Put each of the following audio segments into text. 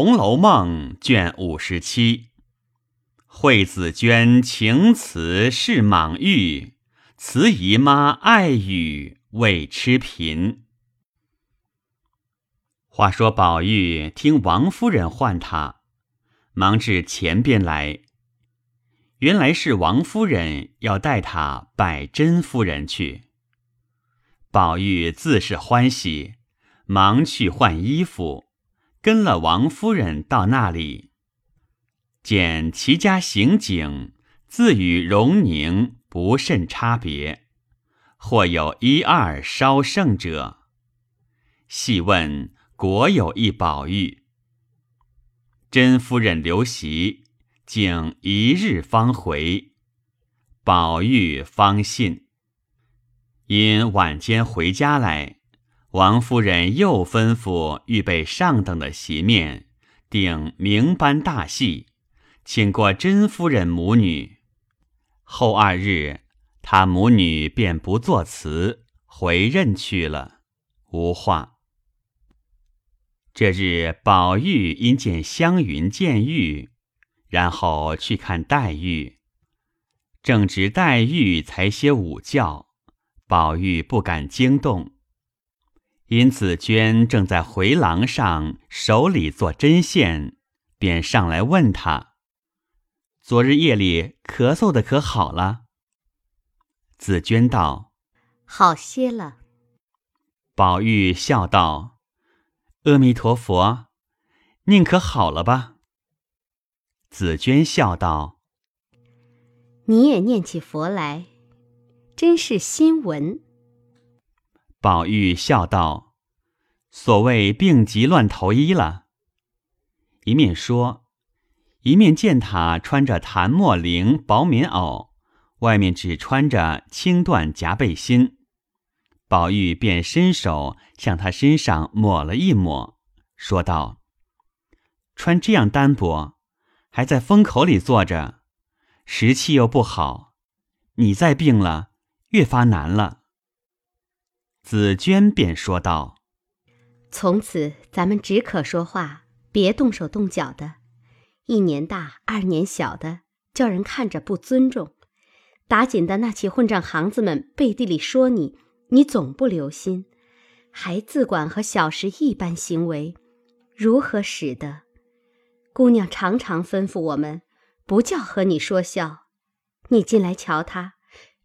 红楼梦》卷五十七。惠子娟情辞是莽玉，慈姨妈爱语为痴贫。话说宝玉听王夫人唤他，忙至前边来。原来是王夫人要带他拜甄夫人去。宝玉自是欢喜，忙去换衣服，跟了王夫人到那里，见其家行景，自与荣宁不甚差别，或有一二稍胜者。细问，果有一宝玉。甄夫人留席，竟一日方回，宝玉方信。因晚间回家来，王夫人又吩咐预备上等的席面，定明班大戏，请过甄夫人母女。后二日，他母女便不作辞，回任去了，无话。这日，宝玉因见湘云见玉，然后去看黛玉，正值黛玉才歇午觉。宝玉不敢惊动，因紫娟正在回廊上手里做针线，便上来问他：“昨日夜里咳嗽的可好了？”紫娟道：“好些了。”宝玉笑道：“阿弥陀佛，宁可好了吧？”紫娟笑道：“你也念起佛来。”真是新闻。宝玉笑道：“所谓病急乱投医了。”一面说，一面见他穿着檀墨绫薄棉袄，外面只穿着青缎夹背心。宝玉便伸手向他身上抹了一抹，说道：“穿这样单薄，还在风口里坐着，时气又不好，你再病了。”越发难了。紫娟便说道：“从此咱们只可说话，别动手动脚的。一年大，二年小的，叫人看着不尊重。打紧的那起混账行子们背地里说你，你总不留心，还自管和小时一般行为，如何使得？姑娘常常吩咐我们，不叫和你说笑。你进来瞧他。”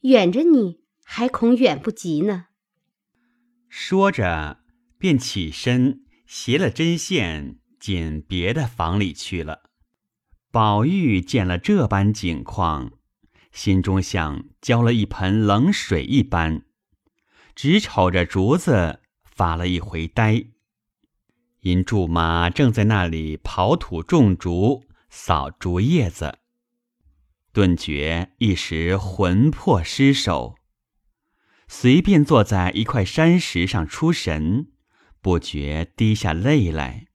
远着你，还恐远不及呢。说着，便起身携了针线，进别的房里去了。宝玉见了这般景况，心中像浇了一盆冷水一般，只瞅着竹子发了一回呆。因祝妈正在那里刨土种竹，扫竹叶子。顿觉一时魂魄失守，随便坐在一块山石上出神，不觉滴下泪来。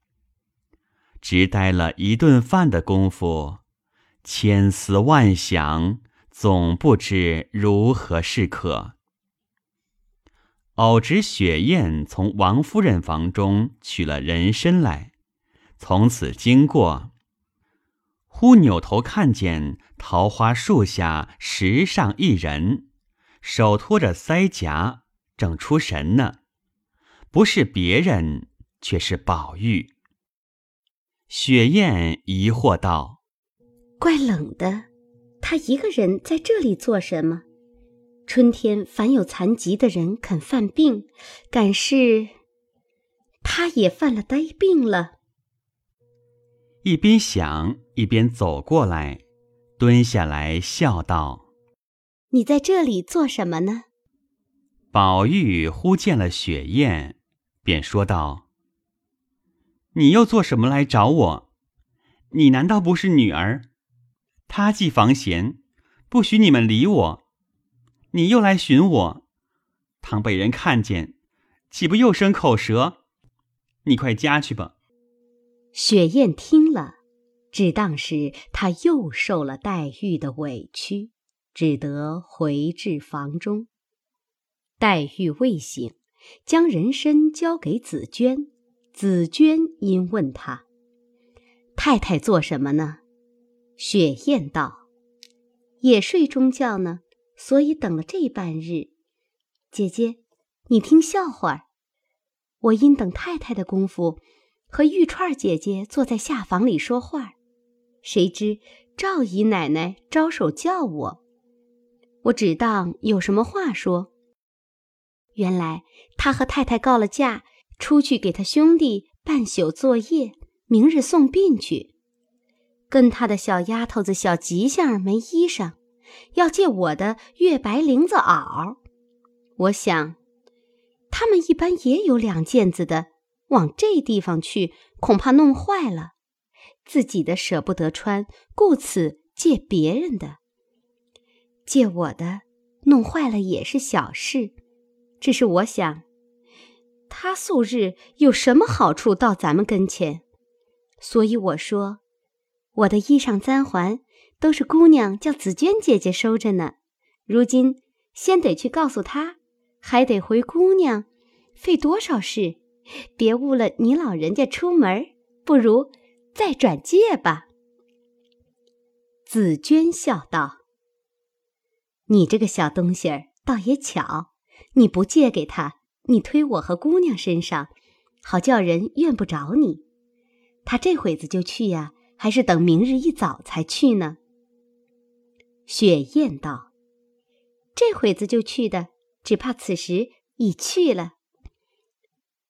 只待了一顿饭的功夫，千思万想，总不知如何是可。偶值雪雁从王夫人房中取了人参来，从此经过。忽扭头看见桃花树下石上一人，手托着腮颊，正出神呢。不是别人，却是宝玉。雪雁疑惑道：“怪冷的，他一个人在这里做什么？春天凡有残疾的人肯犯病，敢是他也犯了呆病了？”一边想，一边走过来，蹲下来笑道：“你在这里做什么呢？”宝玉忽见了雪雁，便说道：“你又做什么来找我？你难道不是女儿？她既房闲，不许你们理我，你又来寻我，倘被人看见，岂不又生口舌？你快家去吧。”雪雁听了，只当是他又受了黛玉的委屈，只得回至房中。黛玉未醒，将人参交给紫娟。紫娟因问他，太太做什么呢？”雪雁道：“也睡中觉呢，所以等了这半日。姐姐，你听笑话。我因等太太的功夫，和玉串姐姐坐在下房里说话，谁知赵姨奶奶招手叫我，我只当有什么话说。原来他和太太告了假，出去给他兄弟办宿作业，明日送殡去。”跟他的小丫头子小吉祥没衣裳，要借我的月白绫子袄。我想，他们一般也有两件子的，往这地方去，恐怕弄坏了，自己的舍不得穿，故此借别人的。借我的，弄坏了也是小事，只是我想，他素日有什么好处到咱们跟前，所以我说。我的衣裳簪环都是姑娘叫紫娟姐姐收着呢，如今先得去告诉她，还得回姑娘，费多少事？别误了你老人家出门，不如再转借吧。紫娟笑道：“你这个小东西儿倒也巧，你不借给他，你推我和姑娘身上，好叫人怨不着你。他这会子就去呀。”还是等明日一早才去呢。雪雁道：“这会子就去的，只怕此时已去了。”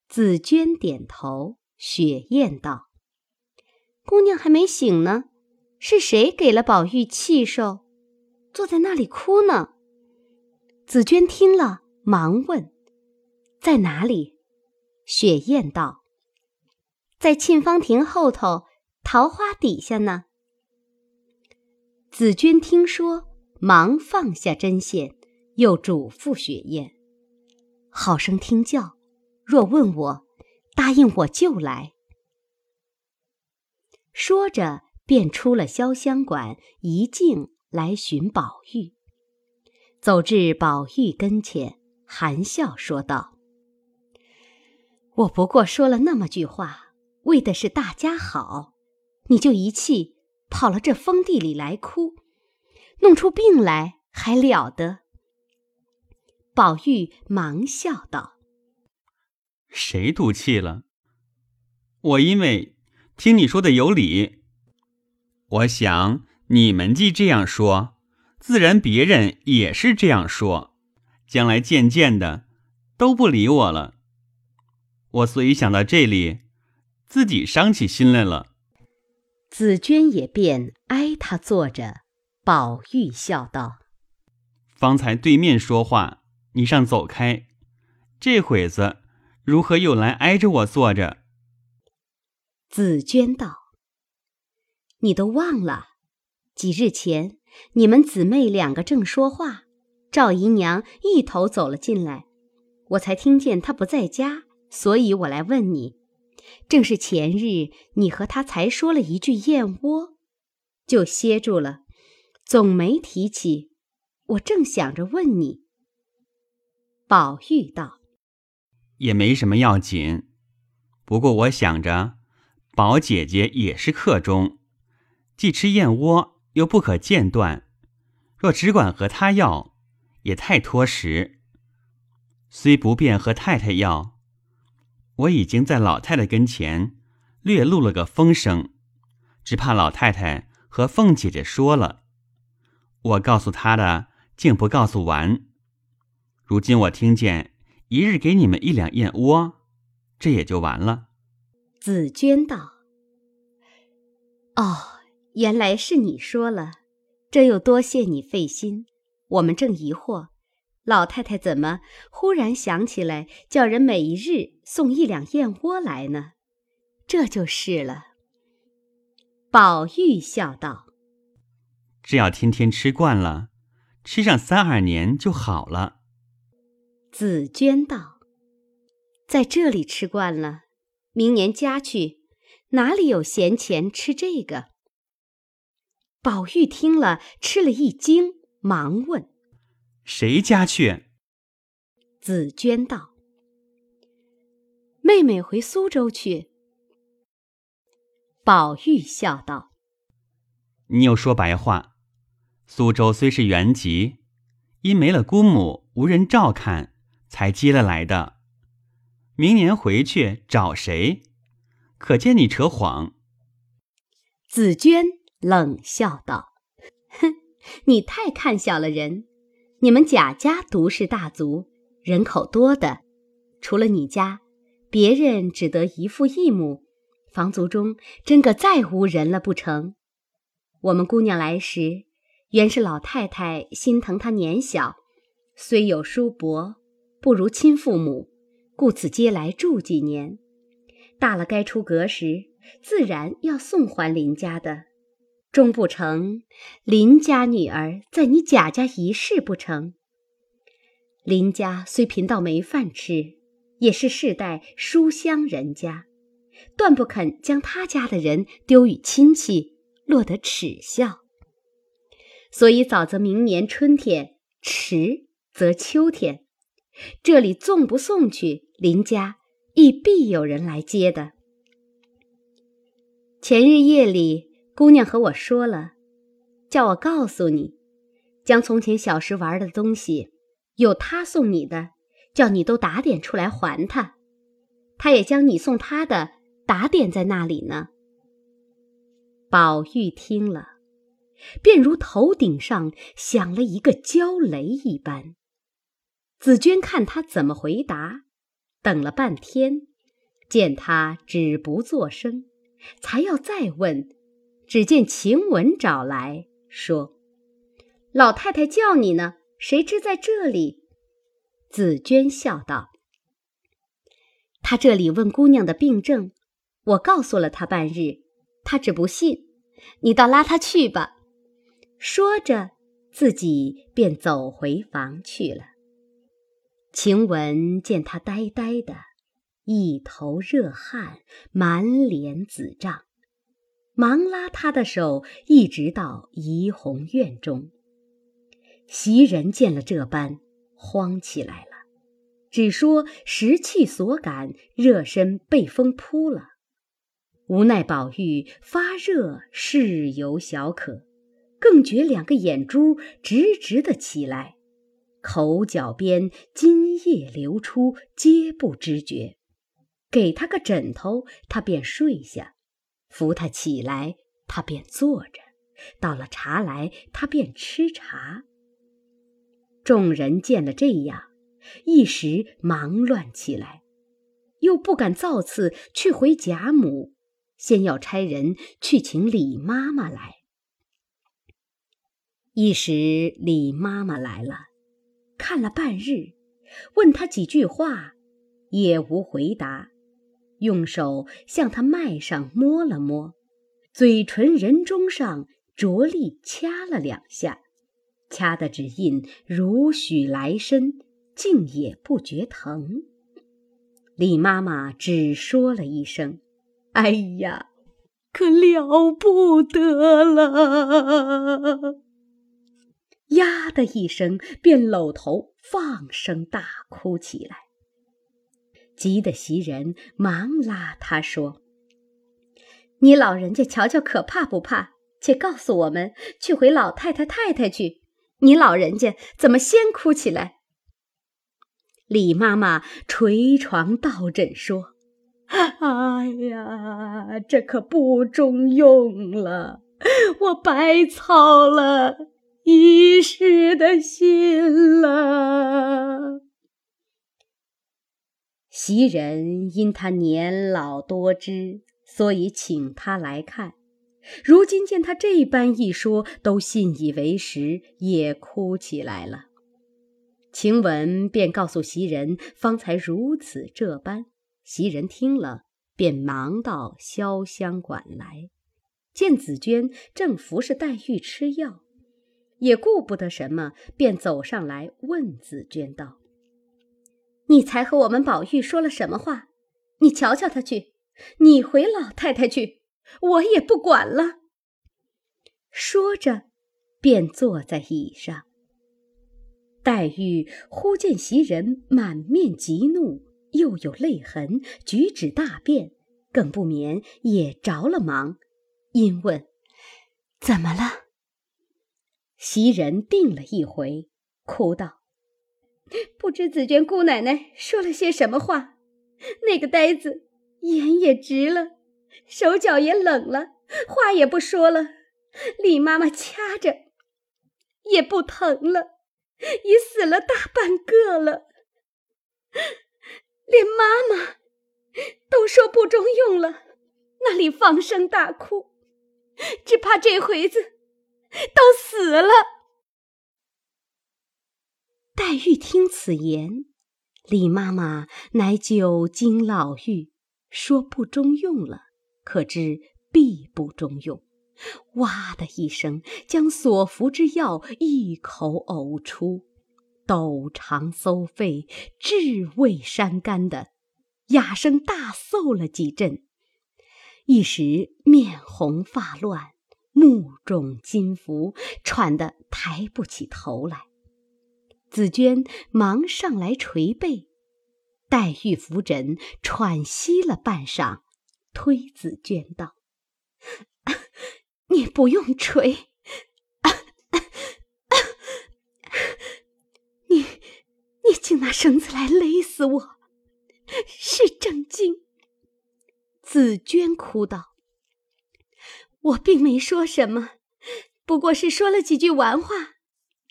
紫娟点头。雪雁道：“姑娘还没醒呢，是谁给了宝玉气受，坐在那里哭呢？”紫娟听了，忙问：“在哪里？”雪雁道：“在沁芳亭后头。”桃花底下呢？紫娟听说，忙放下针线，又嘱咐雪雁：“好生听教，若问我，答应我就来。”说着，便出了潇湘馆，一径来寻宝玉。走至宝玉跟前，含笑说道：“我不过说了那么句话，为的是大家好。”你就一气跑了这封地里来哭，弄出病来还了得？宝玉忙笑道：“谁赌气了？我因为听你说的有理，我想你们既这样说，自然别人也是这样说，将来渐渐的都不理我了。我所以想到这里，自己伤起心来了。”紫娟也便挨他坐着，宝玉笑道：“方才对面说话，你上走开。这会子如何又来挨着我坐着？”紫娟道：“你都忘了，几日前你们姊妹两个正说话，赵姨娘一头走了进来，我才听见她不在家，所以我来问你。”正是前日，你和她才说了一句燕窝，就歇住了，总没提起。我正想着问你。宝玉道：“也没什么要紧，不过我想着，宝姐姐也是客中，既吃燕窝，又不可间断。若只管和他要，也太拖时。虽不便和太太要。”我已经在老太太跟前略露了个风声，只怕老太太和凤姐姐说了，我告诉她的竟不告诉完。如今我听见一日给你们一两燕窝，这也就完了。紫娟道：“哦，原来是你说了，这又多谢你费心。我们正疑惑。”老太太怎么忽然想起来叫人每一日送一两燕窝来呢？这就是了。宝玉笑道：“只要天天吃惯了，吃上三二年就好了。”紫娟道：“在这里吃惯了，明年家去，哪里有闲钱吃这个？”宝玉听了，吃了一惊，忙问。谁家去？紫娟道：“妹妹回苏州去。”宝玉笑道：“你又说白话。苏州虽是原籍，因没了姑母，无人照看，才接了来的。明年回去找谁？可见你扯谎。”紫娟冷笑道：“哼，你太看小了人。你们贾家独是大族，人口多的，除了你家，别人只得一父一母。”房族中真个再无人了不成？我们姑娘来时，原是老太太心疼她年小，虽有叔伯，不如亲父母，故此接来住几年。大了该出阁时，自然要送还林家的。终不成，林家女儿在你贾家一事不成？林家虽贫到没饭吃，也是世代书香人家。断不肯将他家的人丢与亲戚，落得耻笑。所以早则明年春天，迟则秋天，这里纵不送去，林家亦必有人来接的。前日夜里，姑娘和我说了，叫我告诉你，将从前小时玩的东西，有他送你的，叫你都打点出来还他。他也将你送他的。打点在那里呢。宝玉听了，便如头顶上响了一个焦雷一般。紫娟看他怎么回答，等了半天，见他止不作声，才要再问，只见晴雯找来说：“老太太叫你呢，谁知在这里？”紫娟笑道：“他这里问姑娘的病症。”我告诉了他半日，他只不信，你倒拉他去吧。说着，自己便走回房去了。晴雯见他呆呆的，一头热汗，满脸紫胀，忙拉他的手，一直到怡红院中。袭人见了这般，慌起来了，只说时气所感，热身被风扑了。无奈宝玉发热，事有小可，更觉两个眼珠直直的起来，口角边津液流出，皆不知觉。给他个枕头，他便睡下；扶他起来，他便坐着；倒了茶来，他便吃茶。众人见了这样，一时忙乱起来，又不敢造次去回贾母。先要差人去请李妈妈来。一时李妈妈来了，看了半日，问他几句话，也无回答，用手向他脉上摸了摸，嘴唇人中上着力掐了两下，掐的只印如许来深，竟也不觉疼。李妈妈只说了一声。哎呀，可了不得了！呀的一声，便搂头放声大哭起来。急得袭人忙拉他说：“你老人家瞧瞧，可怕不怕？且告诉我们去回老太太太太去。你老人家怎么先哭起来？”李妈妈捶床倒枕说。哎呀，这可不中用了！我白操了一世的心了。袭人因他年老多知，所以请他来看。如今见他这般一说，都信以为实，也哭起来了。晴雯便告诉袭人，方才如此这般。袭人听了，便忙到潇湘馆来，见紫娟正服侍黛玉吃药，也顾不得什么，便走上来问紫娟道：“你才和我们宝玉说了什么话？你瞧瞧他去，你回老太太去，我也不管了。”说着，便坐在椅上。黛玉忽见袭人满面急怒。又有泪痕，举止大变，更不免也着了忙，因问：“怎么了？”袭人定了一回，哭道：“不知紫娟姑奶奶说了些什么话，那个呆子眼也直了，手脚也冷了，话也不说了。李妈妈掐着，也不疼了，已死了大半个了，连妈妈都说不中用了，那里放声大哭，只怕这回子。”都死了。黛玉听此言，李妈妈乃久经老妪，说不中用了，可知必不中用。哇的一声，将所服之药一口呕出，抖肠搜肺，至胃伤肝的，哑声大嗽了几阵，一时面红发乱。目肿筋浮，喘得抬不起头来。紫娟忙上来捶背，黛玉扶枕喘息了半晌，推紫娟道：“你不用捶，你你竟拿绳子来勒死我，是正经。”紫娟哭道。我并没说什么，不过是说了几句玩话，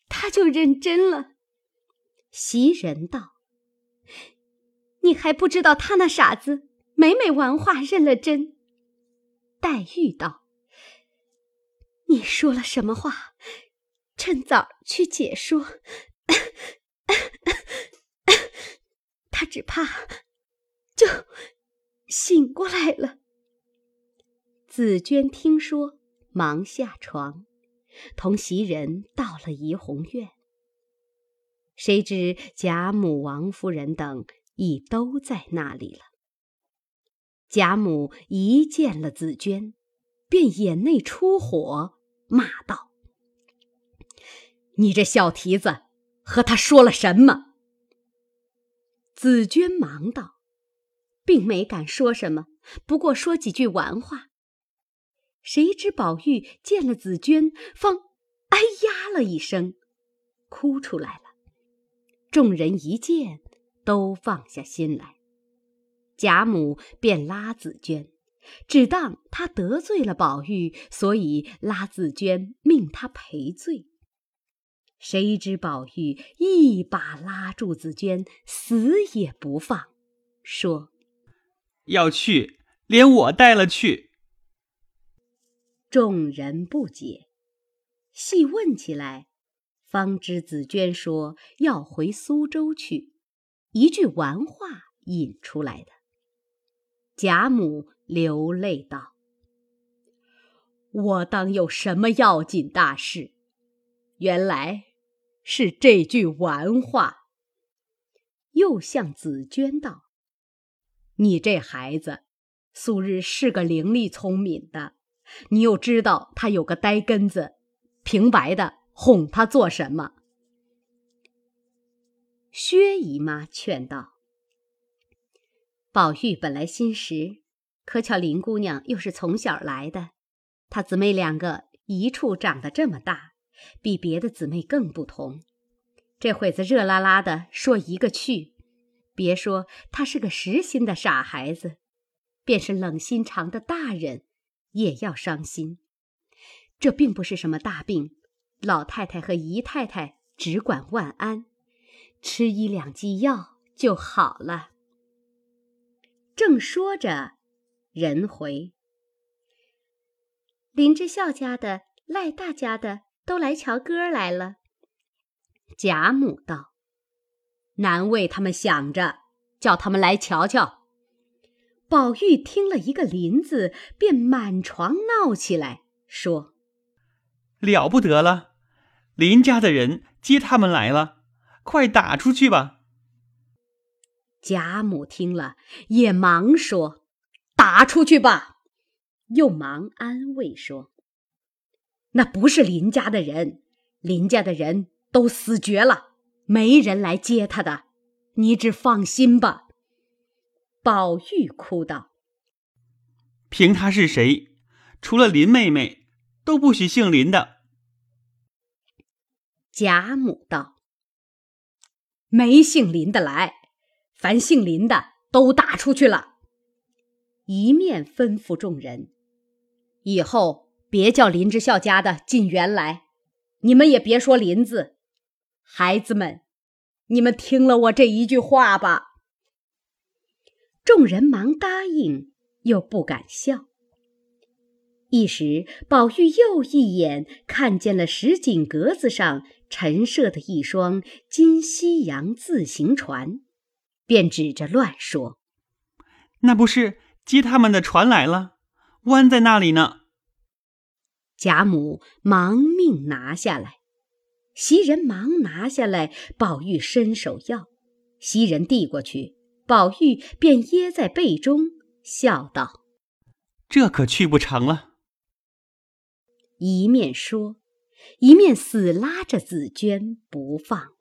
他就认真了。袭人道：“你还不知道他那傻子每每玩话认了真。”黛玉道：“你说了什么话？趁早去解说。他只怕就醒过来了。”紫娟听说，忙下床，同袭人到了怡红院。谁知贾母、王夫人等已都在那里了。贾母一见了紫娟，便眼内出火，骂道：“你这小蹄子，和他说了什么？”紫娟忙道：“并没敢说什么，不过说几句玩话。”谁知宝玉见了紫娟，方哎呀了一声，哭出来了。众人一见，都放下心来。贾母便拉紫娟，只当她得罪了宝玉，所以拉紫娟命他赔罪。谁知宝玉一把拉住紫娟，死也不放，说：“要去，连我带了去。”众人不解，细问起来，方知紫娟说要回苏州去，一句玩话引出来的。贾母流泪道：“我当有什么要紧大事？原来是这句玩话。”又向紫娟道：“你这孩子，素日是个伶俐聪明的。”你又知道他有个呆根子，平白的哄他做什么？薛姨妈劝道：“宝玉本来心实，可巧林姑娘又是从小来的，她姊妹两个一处长得这么大，比别的姊妹更不同。这会子热拉拉的说一个去，别说他是个实心的傻孩子，便是冷心肠的大人。”也要伤心，这并不是什么大病，老太太和姨太太只管万安，吃一两剂药就好了。正说着，人回，林之孝家的、赖大家的都来瞧歌来了。贾母道：“难为他们想着，叫他们来瞧瞧。”宝玉听了一个“林”字，便满床闹起来，说：“了不得了！林家的人接他们来了，快打出去吧。”贾母听了，也忙说：“打出去吧。”又忙安慰说：“那不是林家的人，林家的人都死绝了，没人来接他的，你只放心吧。”宝玉哭道：“凭他是谁，除了林妹妹，都不许姓林的。贾母道：“没姓林的来，凡姓林的都打出去了。”一面吩咐众人：“以后别叫林之孝家的进园来，你们也别说林字。孩子们，你们听了我这一句话吧。”众人忙答应，又不敢笑。一时，宝玉又一眼看见了石井格子上陈设的一双金西洋自行船，便指着乱说：“那不是？”接他们的船来了，弯在那里呢。贾母忙命拿下来，袭人忙拿下来。宝玉伸手要，袭人递过去，宝玉便掖在背中，笑道：“这可去不成了。”一面说，一面死拉着紫鹃不放。